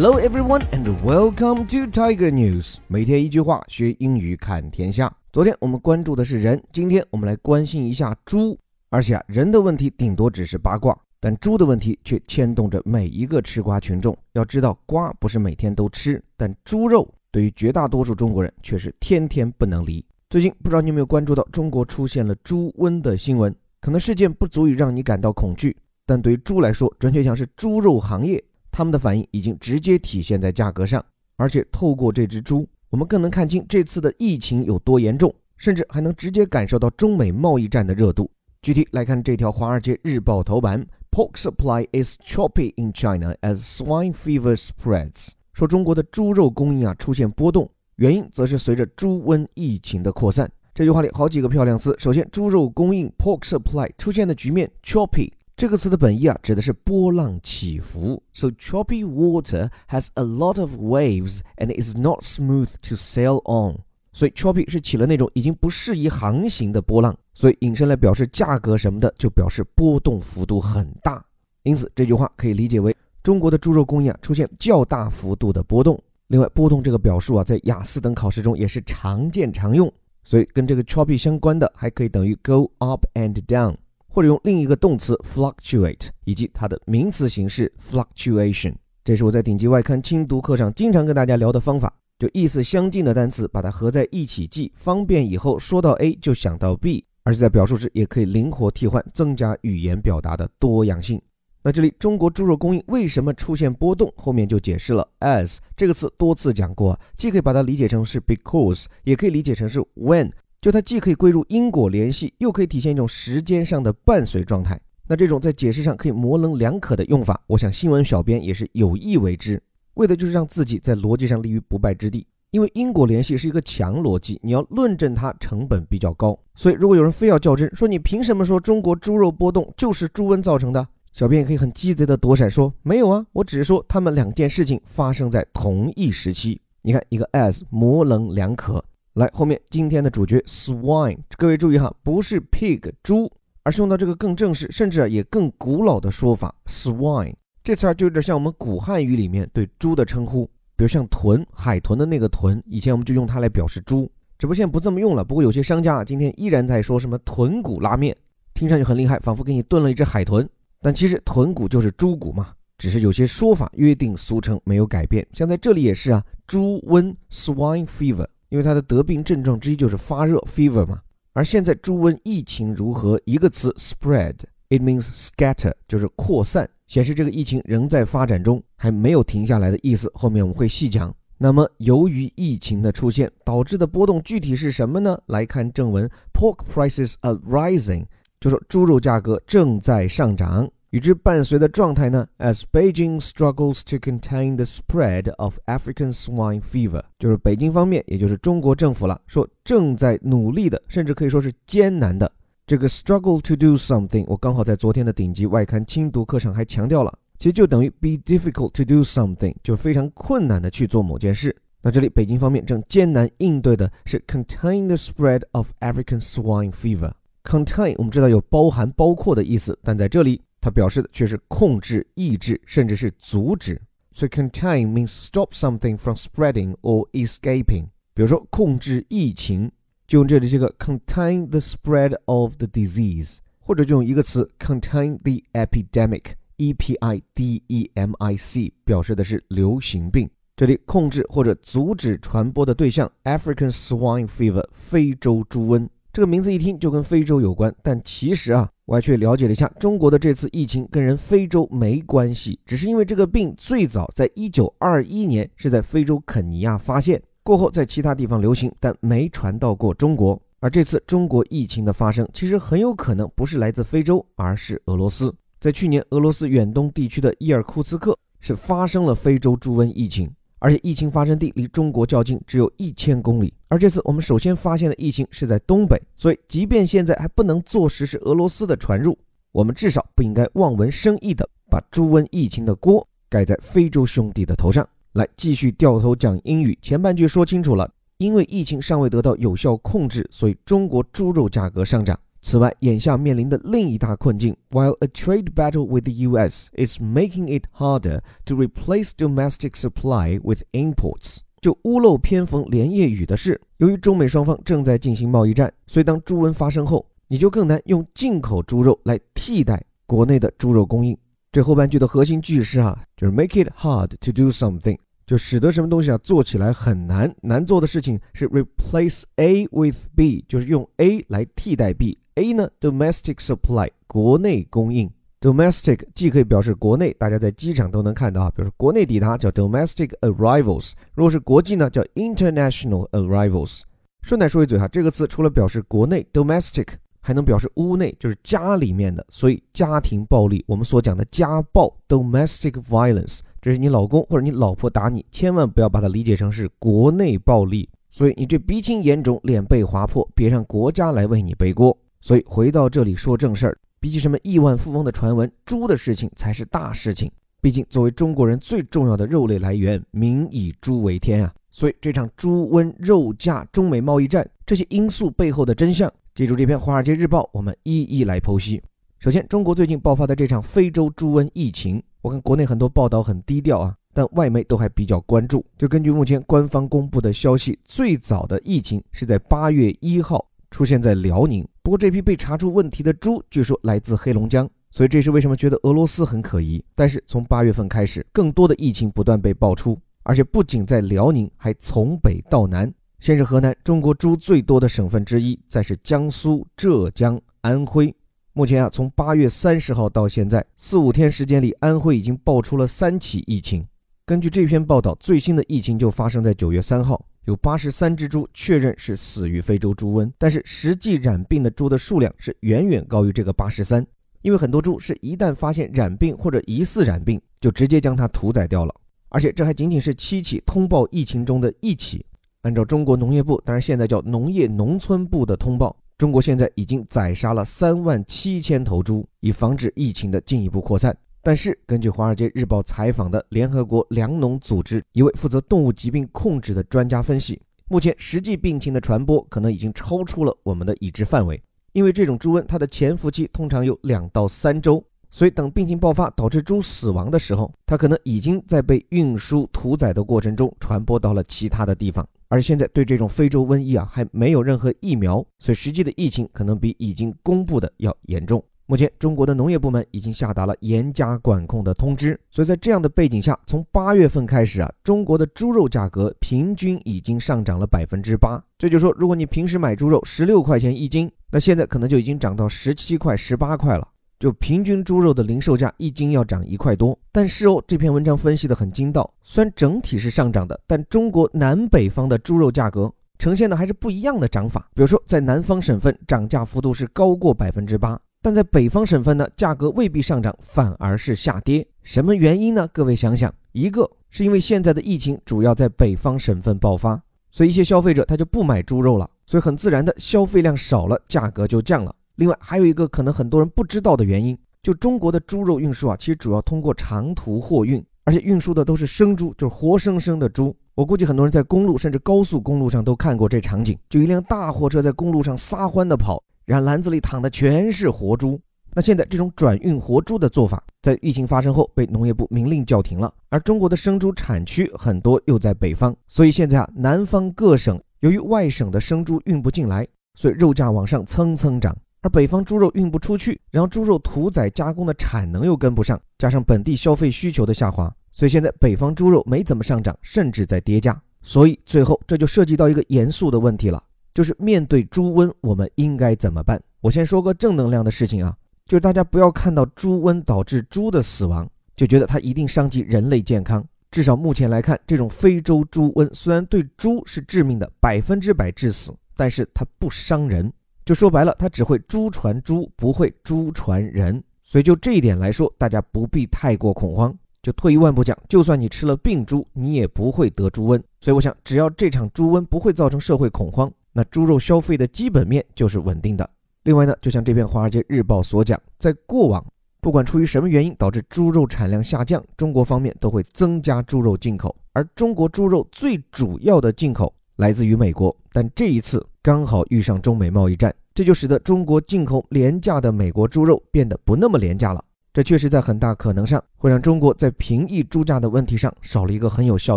Hello everyone and welcome to Tiger News。每天一句话，学英语看天下。昨天我们关注的是人，今天我们来关心一下猪。而且啊，人的问题顶多只是八卦，但猪的问题却牵动着每一个吃瓜群众。要知道，瓜不是每天都吃，但猪肉对于绝大多数中国人却是天天不能离。最近不知道你有没有关注到中国出现了猪瘟的新闻？可能事件不足以让你感到恐惧，但对于猪来说，准确讲是猪肉行业，他们的反应已经直接体现在价格上。而且透过这只猪，我们更能看清这次的疫情有多严重，甚至还能直接感受到中美贸易战的热度。具体来看这条《华尔街日报》头版：Pork supply is choppy in China as swine fever spreads。说中国的猪肉供应啊出现波动。原因则是随着猪瘟疫情的扩散。这句话里好几个漂亮词。首先，猪肉供应 （pork supply） 出现的局面 （choppy） 这个词的本意啊，指的是波浪起伏。So choppy water has a lot of waves and is not smooth to sail on。所以 choppy 是起了那种已经不适宜航行的波浪，所以引申来表示价格什么的，就表示波动幅度很大。因此，这句话可以理解为中国的猪肉供应啊出现较大幅度的波动。另外，波动这个表述啊，在雅思等考试中也是常见常用，所以跟这个 choppy 相关的还可以等于 go up and down，或者用另一个动词 fluctuate，以及它的名词形式 fluctuation。这是我在顶级外刊精读课上经常跟大家聊的方法，就意思相近的单词把它合在一起记，方便以后说到 A 就想到 B，而且在表述时也可以灵活替换，增加语言表达的多样性。那这里中国猪肉供应为什么出现波动？后面就解释了。as 这个词多次讲过，既可以把它理解成是 because，也可以理解成是 when，就它既可以归入因果联系，又可以体现一种时间上的伴随状态。那这种在解释上可以模棱两可的用法，我想新闻小编也是有意为之，为的就是让自己在逻辑上立于不败之地。因为因果联系是一个强逻辑，你要论证它成本比较高，所以如果有人非要较真，说你凭什么说中国猪肉波动就是猪瘟造成的？小编也可以很鸡贼的躲闪说没有啊，我只是说他们两件事情发生在同一时期。你看一个 as 模棱两可。来后面今天的主角 swine，各位注意哈，不是 pig 猪，而是用到这个更正式，甚至也更古老的说法 swine。这词儿就有点像我们古汉语里面对猪的称呼，比如像豚，海豚的那个豚，以前我们就用它来表示猪，只不过现在不这么用了。不过有些商家啊今天依然在说什么豚骨拉面，听上去很厉害，仿佛给你炖了一只海豚。但其实豚骨就是猪骨嘛，只是有些说法约定俗成没有改变。像在这里也是啊，猪瘟 （swine fever），因为它的得病症状之一就是发热 （fever） 嘛。而现在猪瘟疫情如何？一个词 spread，it means scatter，就是扩散，显示这个疫情仍在发展中，还没有停下来的意思。后面我们会细讲。那么由于疫情的出现导致的波动具体是什么呢？来看正文：Pork prices are rising。就说猪肉价格正在上涨，与之伴随的状态呢？As Beijing struggles to contain the spread of African swine fever，就是北京方面，也就是中国政府了，说正在努力的，甚至可以说是艰难的。这个 struggle to do something，我刚好在昨天的顶级外刊精读课上还强调了，其实就等于 be difficult to do something，就是非常困难的去做某件事。那这里北京方面正艰难应对的是 contain the spread of African swine fever。Contain 我们知道有包含、包括的意思，但在这里它表示的却是控制、抑制，甚至是阻止。So contain means stop something from spreading or escaping。比如说控制疫情，就用这里这个 contain the spread of the disease，或者就用一个词 contain the epidemic，e p i d e m i c，表示的是流行病。这里控制或者阻止传播的对象 African swine fever，非洲猪瘟。这个名字一听就跟非洲有关，但其实啊，我还去了解了一下，中国的这次疫情跟人非洲没关系，只是因为这个病最早在一九二一年是在非洲肯尼亚发现，过后在其他地方流行，但没传到过中国。而这次中国疫情的发生，其实很有可能不是来自非洲，而是俄罗斯。在去年，俄罗斯远东地区的伊尔库茨克是发生了非洲猪瘟疫情。而且疫情发生地离中国较近，只有一千公里。而这次我们首先发现的疫情是在东北，所以即便现在还不能坐实是俄罗斯的传入，我们至少不应该望文生义的把猪瘟疫情的锅盖在非洲兄弟的头上。来，继续掉头讲英语。前半句说清楚了，因为疫情尚未得到有效控制，所以中国猪肉价格上涨。此外，眼下面临的另一大困境，while a trade battle with the U.S. is making it harder to replace domestic supply with imports。就屋漏偏逢连夜雨的是，由于中美双方正在进行贸易战，所以当猪瘟发生后，你就更难用进口猪肉来替代国内的猪肉供应。这后半句的核心句式啊，就是 make it hard to do something，就使得什么东西啊做起来很难。难做的事情是 replace A with B，就是用 A 来替代 B。A 呢，domestic supply，国内供应。domestic 既可以表示国内，大家在机场都能看到啊，比如说国内抵达叫 domestic arrivals，如果是国际呢，叫 international arrivals。顺带说一嘴哈，这个词除了表示国内 domestic，还能表示屋内，就是家里面的，所以家庭暴力，我们所讲的家暴 domestic violence，这是你老公或者你老婆打你，千万不要把它理解成是国内暴力。所以你这鼻青眼肿、脸被划破，别让国家来为你背锅。所以回到这里说正事儿。比起什么亿万富翁的传闻，猪的事情才是大事情。毕竟，作为中国人最重要的肉类来源，民以猪为天啊！所以，这场猪瘟、肉价、中美贸易战这些因素背后的真相，记住这篇《华尔街日报》，我们一一来剖析。首先，中国最近爆发的这场非洲猪瘟疫情，我看国内很多报道很低调啊，但外媒都还比较关注。就根据目前官方公布的消息，最早的疫情是在八月一号出现在辽宁。不过，这批被查出问题的猪，据说来自黑龙江，所以这是为什么觉得俄罗斯很可疑。但是从八月份开始，更多的疫情不断被爆出，而且不仅在辽宁，还从北到南。先是河南，中国猪最多的省份之一；再是江苏、浙江、安徽。目前啊，从八月三十号到现在四五天时间里，安徽已经爆出了三起疫情。根据这篇报道，最新的疫情就发生在九月三号。有八十三只猪确认是死于非洲猪瘟，但是实际染病的猪的数量是远远高于这个八十三，因为很多猪是一旦发现染病或者疑似染病，就直接将它屠宰掉了。而且这还仅仅是七起通报疫情中的一起。按照中国农业部，当然现在叫农业农村部的通报，中国现在已经宰杀了三万七千头猪，以防止疫情的进一步扩散。但是，根据《华尔街日报》采访的联合国粮农组织一位负责动物疾病控制的专家分析，目前实际病情的传播可能已经超出了我们的已知范围。因为这种猪瘟，它的潜伏期通常有两到三周，所以等病情爆发导致猪死亡的时候，它可能已经在被运输屠宰的过程中传播到了其他的地方。而现在对这种非洲瘟疫啊，还没有任何疫苗，所以实际的疫情可能比已经公布的要严重。目前，中国的农业部门已经下达了严加管控的通知，所以在这样的背景下，从八月份开始啊，中国的猪肉价格平均已经上涨了百分之八。这就说，如果你平时买猪肉十六块钱一斤，那现在可能就已经涨到十七块、十八块了，就平均猪肉的零售价一斤要涨一块多。但是哦，这篇文章分析的很精到，虽然整体是上涨的，但中国南北方的猪肉价格呈现的还是不一样的涨法。比如说，在南方省份涨价幅度是高过百分之八。但在北方省份呢，价格未必上涨，反而是下跌。什么原因呢？各位想想，一个是因为现在的疫情主要在北方省份爆发，所以一些消费者他就不买猪肉了，所以很自然的消费量少了，价格就降了。另外还有一个可能很多人不知道的原因，就中国的猪肉运输啊，其实主要通过长途货运，而且运输的都是生猪，就是活生生的猪。我估计很多人在公路甚至高速公路上都看过这场景，就一辆大货车在公路上撒欢的跑。然后篮子里躺的全是活猪。那现在这种转运活猪的做法，在疫情发生后被农业部明令叫停了。而中国的生猪产区很多又在北方，所以现在啊，南方各省由于外省的生猪运不进来，所以肉价往上蹭蹭涨。而北方猪肉运不出去，然后猪肉屠宰加工的产能又跟不上，加上本地消费需求的下滑，所以现在北方猪肉没怎么上涨，甚至在跌价。所以最后这就涉及到一个严肃的问题了。就是面对猪瘟，我们应该怎么办？我先说个正能量的事情啊，就是大家不要看到猪瘟导致猪的死亡，就觉得它一定伤及人类健康。至少目前来看，这种非洲猪瘟虽然对猪是致命的，百分之百致死，但是它不伤人。就说白了，它只会猪传猪，不会猪传人。所以就这一点来说，大家不必太过恐慌。就退一万步讲，就算你吃了病猪，你也不会得猪瘟。所以我想，只要这场猪瘟不会造成社会恐慌。那猪肉消费的基本面就是稳定的。另外呢，就像这篇《华尔街日报》所讲，在过往，不管出于什么原因导致猪肉产量下降，中国方面都会增加猪肉进口，而中国猪肉最主要的进口来自于美国。但这一次刚好遇上中美贸易战，这就使得中国进口廉价的美国猪肉变得不那么廉价了。这确实在很大可能上会让中国在平抑猪价的问题上少了一个很有效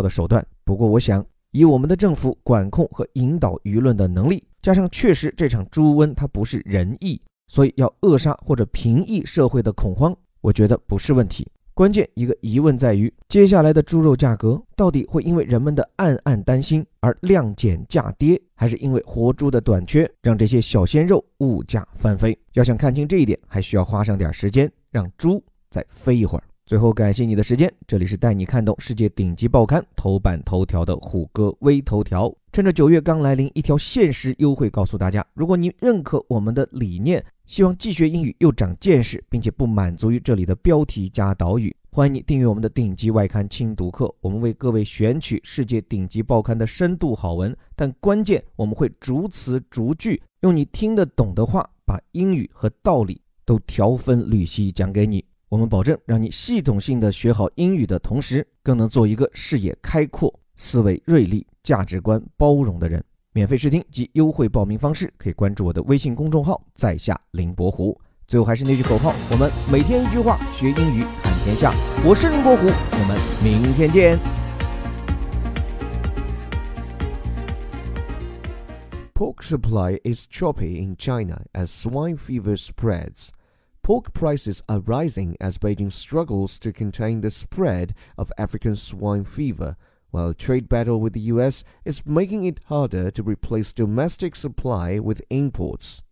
的手段。不过，我想以我们的政府管控和引导舆论的能力，加上确实这场猪瘟它不是人疫，所以要扼杀或者平抑社会的恐慌，我觉得不是问题。关键一个疑问在于，接下来的猪肉价格到底会因为人们的暗暗担心而量减价跌，还是因为活猪的短缺让这些小鲜肉物价翻飞？要想看清这一点，还需要花上点时间，让猪再飞一会儿。最后，感谢你的时间，这里是带你看懂世界顶级报刊头版头条的虎哥微头条。趁着九月刚来临，一条限时优惠告诉大家：如果你认可我们的理念，希望既学英语又长见识，并且不满足于这里的标题加导语，欢迎你订阅我们的顶级外刊精读课。我们为各位选取世界顶级报刊的深度好文，但关键我们会逐词逐句，用你听得懂的话，把英语和道理都条分缕析讲给你。我们保证让你系统性的学好英语的同时，更能做一个视野开阔、思维锐利。价值观包容的人，免费试听及优惠报名方式可以关注我的微信公众号“在下林伯虎”。最后还是那句口号：我们每天一句话，学英语看天下。我是林伯虎，我们明天见。Pork supply is choppy in China as swine fever spreads. Pork prices are rising as Beijing struggles to contain the spread of African swine fever. while trade battle with the US is making it harder to replace domestic supply with imports.